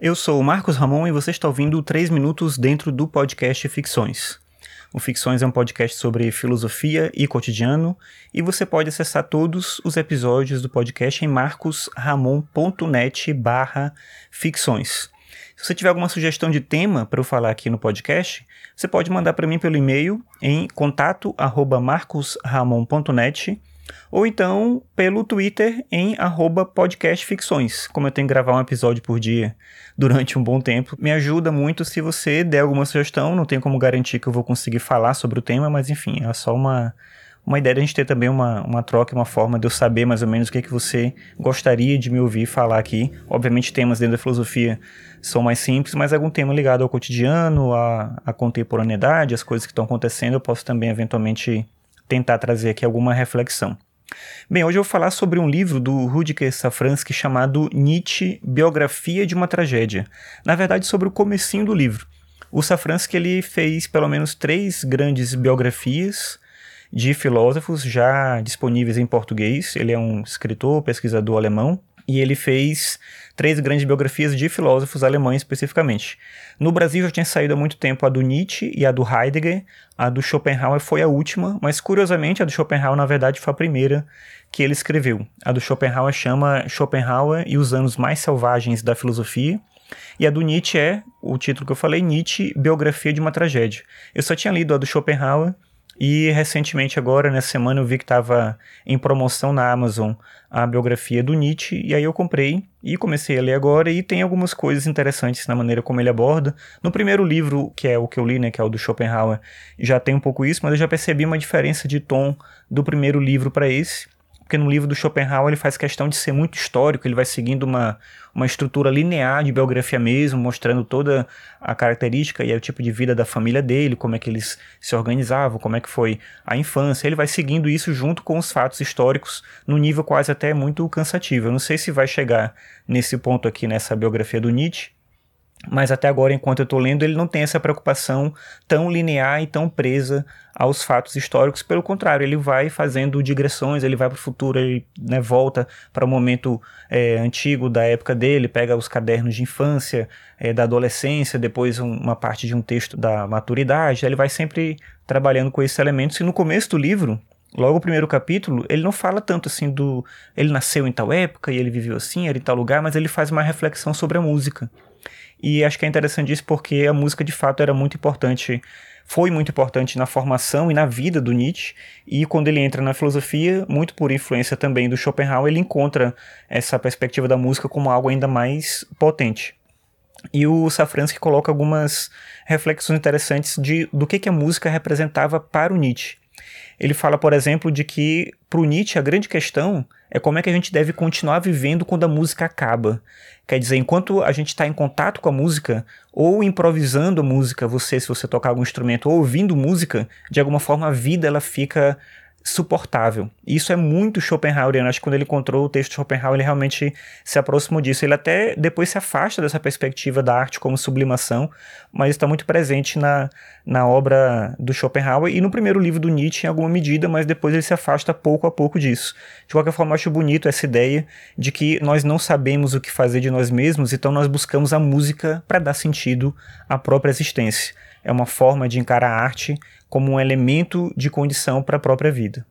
Eu sou o Marcos Ramon e você está ouvindo 3 minutos dentro do podcast Ficções. O Ficções é um podcast sobre filosofia e cotidiano e você pode acessar todos os episódios do podcast em marcosramon.net barra ficções. Se você tiver alguma sugestão de tema para eu falar aqui no podcast, você pode mandar para mim pelo e-mail em contato@marcosramon.net ou então pelo Twitter em podcastficções. Como eu tenho que gravar um episódio por dia durante um bom tempo, me ajuda muito se você der alguma sugestão. Não tenho como garantir que eu vou conseguir falar sobre o tema, mas enfim, é só uma, uma ideia de a gente ter também uma, uma troca, uma forma de eu saber mais ou menos o que, é que você gostaria de me ouvir falar aqui. Obviamente, temas dentro da filosofia são mais simples, mas algum tema ligado ao cotidiano, à, à contemporaneidade, às coisas que estão acontecendo, eu posso também eventualmente tentar trazer aqui alguma reflexão. Bem, hoje eu vou falar sobre um livro do Rudger Safransky chamado Nietzsche, Biografia de uma Tragédia. Na verdade, sobre o comecinho do livro. O Safransky ele fez pelo menos três grandes biografias de filósofos já disponíveis em português. Ele é um escritor, pesquisador alemão, e ele fez três grandes biografias de filósofos alemães especificamente. No Brasil já tinha saído há muito tempo a do Nietzsche e a do Heidegger, a do Schopenhauer foi a última, mas curiosamente a do Schopenhauer na verdade foi a primeira que ele escreveu. A do Schopenhauer chama Schopenhauer e os anos mais selvagens da filosofia, e a do Nietzsche é, o título que eu falei, Nietzsche, Biografia de uma Tragédia. Eu só tinha lido a do Schopenhauer, e recentemente, agora, nessa semana, eu vi que estava em promoção na Amazon a biografia do Nietzsche, e aí eu comprei e comecei a ler agora, e tem algumas coisas interessantes na maneira como ele aborda. No primeiro livro, que é o que eu li, né, que é o do Schopenhauer, já tem um pouco isso, mas eu já percebi uma diferença de tom do primeiro livro para esse porque no livro do Schopenhauer ele faz questão de ser muito histórico, ele vai seguindo uma, uma estrutura linear de biografia mesmo, mostrando toda a característica e o tipo de vida da família dele, como é que eles se organizavam, como é que foi a infância. Ele vai seguindo isso junto com os fatos históricos, no nível quase até muito cansativo. Eu não sei se vai chegar nesse ponto aqui nessa biografia do Nietzsche, mas até agora, enquanto eu estou lendo, ele não tem essa preocupação tão linear e tão presa aos fatos históricos. Pelo contrário, ele vai fazendo digressões, ele vai para o futuro, ele né, volta para o momento é, antigo da época dele, pega os cadernos de infância, é, da adolescência, depois um, uma parte de um texto da maturidade. Ele vai sempre trabalhando com esses elementos. E no começo do livro, Logo o primeiro capítulo, ele não fala tanto assim do. Ele nasceu em tal época e ele viveu assim, era em tal lugar, mas ele faz uma reflexão sobre a música. E acho que é interessante isso porque a música de fato era muito importante, foi muito importante na formação e na vida do Nietzsche. E quando ele entra na filosofia, muito por influência também do Schopenhauer, ele encontra essa perspectiva da música como algo ainda mais potente. E o Safransky coloca algumas reflexões interessantes de, do que, que a música representava para o Nietzsche. Ele fala, por exemplo, de que para o Nietzsche a grande questão é como é que a gente deve continuar vivendo quando a música acaba. Quer dizer, enquanto a gente está em contato com a música, ou improvisando a música, você, se você tocar algum instrumento, ou ouvindo música, de alguma forma a vida ela fica suportável. Isso é muito Schopenhaueriano. Acho que quando ele encontrou o texto de Schopenhauer, ele realmente se aproximou disso. Ele até depois se afasta dessa perspectiva da arte como sublimação, mas está muito presente na, na obra do Schopenhauer e no primeiro livro do Nietzsche em alguma medida, mas depois ele se afasta pouco a pouco disso. De qualquer forma, acho bonito essa ideia de que nós não sabemos o que fazer de nós mesmos, então nós buscamos a música para dar sentido à própria existência. É uma forma de encarar a arte como um elemento de condição para a própria vida.